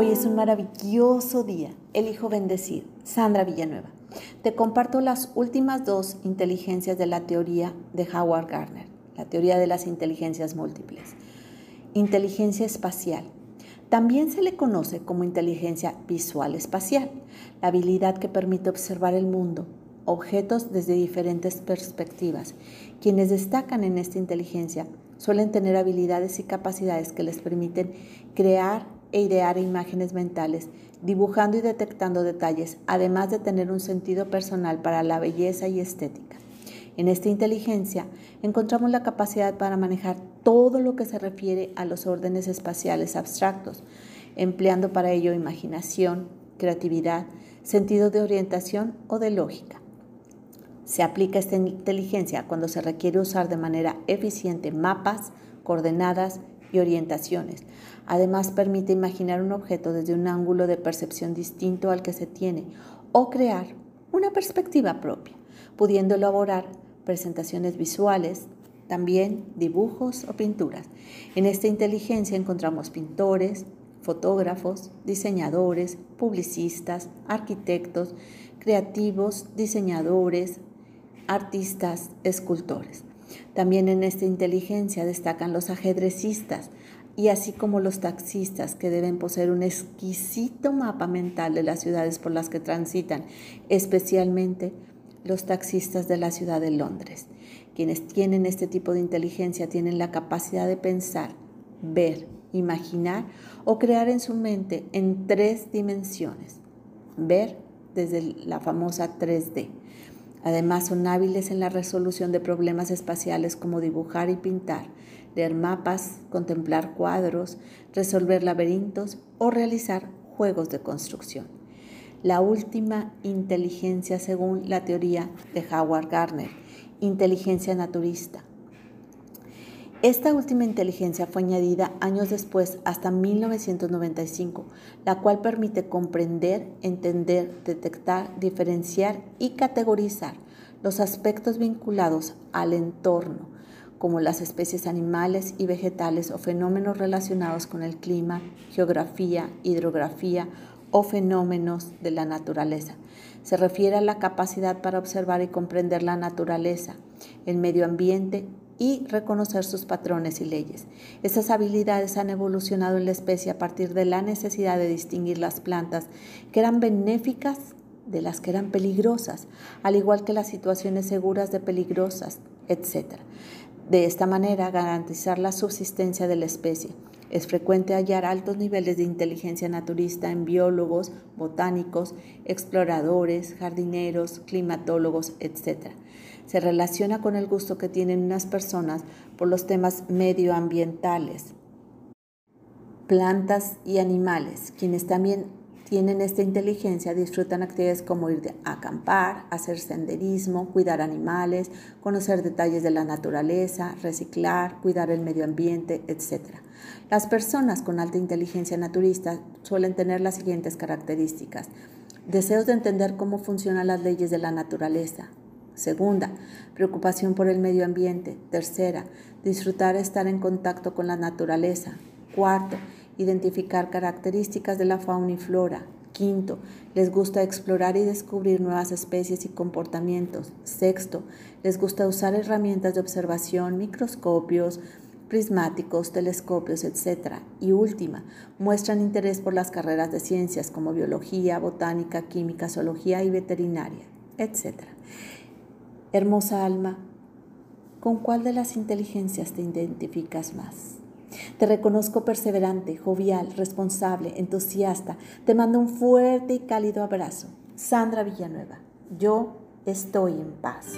Hoy es un maravilloso día. Elijo bendecir. Sandra Villanueva. Te comparto las últimas dos inteligencias de la teoría de Howard Gardner, la teoría de las inteligencias múltiples. Inteligencia espacial. También se le conoce como inteligencia visual espacial, la habilidad que permite observar el mundo, objetos desde diferentes perspectivas. Quienes destacan en esta inteligencia suelen tener habilidades y capacidades que les permiten crear e idear imágenes mentales, dibujando y detectando detalles, además de tener un sentido personal para la belleza y estética. En esta inteligencia encontramos la capacidad para manejar todo lo que se refiere a los órdenes espaciales abstractos, empleando para ello imaginación, creatividad, sentido de orientación o de lógica. Se aplica esta inteligencia cuando se requiere usar de manera eficiente mapas, coordenadas y orientaciones. Además, permite imaginar un objeto desde un ángulo de percepción distinto al que se tiene o crear una perspectiva propia, pudiendo elaborar presentaciones visuales, también dibujos o pinturas. En esta inteligencia encontramos pintores, fotógrafos, diseñadores, publicistas, arquitectos, creativos, diseñadores, artistas, escultores. También en esta inteligencia destacan los ajedrecistas y así como los taxistas que deben poseer un exquisito mapa mental de las ciudades por las que transitan, especialmente los taxistas de la ciudad de Londres. Quienes tienen este tipo de inteligencia tienen la capacidad de pensar, ver, imaginar o crear en su mente en tres dimensiones. Ver desde la famosa 3D Además, son hábiles en la resolución de problemas espaciales como dibujar y pintar, leer mapas, contemplar cuadros, resolver laberintos o realizar juegos de construcción. La última inteligencia según la teoría de Howard Gardner, inteligencia naturista, esta última inteligencia fue añadida años después, hasta 1995, la cual permite comprender, entender, detectar, diferenciar y categorizar los aspectos vinculados al entorno, como las especies animales y vegetales o fenómenos relacionados con el clima, geografía, hidrografía o fenómenos de la naturaleza. Se refiere a la capacidad para observar y comprender la naturaleza, el medio ambiente y reconocer sus patrones y leyes. Esas habilidades han evolucionado en la especie a partir de la necesidad de distinguir las plantas que eran benéficas de las que eran peligrosas, al igual que las situaciones seguras de peligrosas, etc. De esta manera, garantizar la subsistencia de la especie. Es frecuente hallar altos niveles de inteligencia naturista en biólogos, botánicos, exploradores, jardineros, climatólogos, etc se relaciona con el gusto que tienen unas personas por los temas medioambientales, plantas y animales, quienes también tienen esta inteligencia disfrutan actividades como ir a acampar, hacer senderismo, cuidar animales, conocer detalles de la naturaleza, reciclar, cuidar el medio ambiente, etc. Las personas con alta inteligencia naturista suelen tener las siguientes características. Deseos de entender cómo funcionan las leyes de la naturaleza, Segunda, preocupación por el medio ambiente. Tercera, disfrutar estar en contacto con la naturaleza. Cuarto, identificar características de la fauna y flora. Quinto, les gusta explorar y descubrir nuevas especies y comportamientos. Sexto, les gusta usar herramientas de observación, microscopios, prismáticos, telescopios, etc. Y última, muestran interés por las carreras de ciencias como biología, botánica, química, zoología y veterinaria, etc. Hermosa alma, ¿con cuál de las inteligencias te identificas más? Te reconozco perseverante, jovial, responsable, entusiasta. Te mando un fuerte y cálido abrazo. Sandra Villanueva, yo estoy en paz.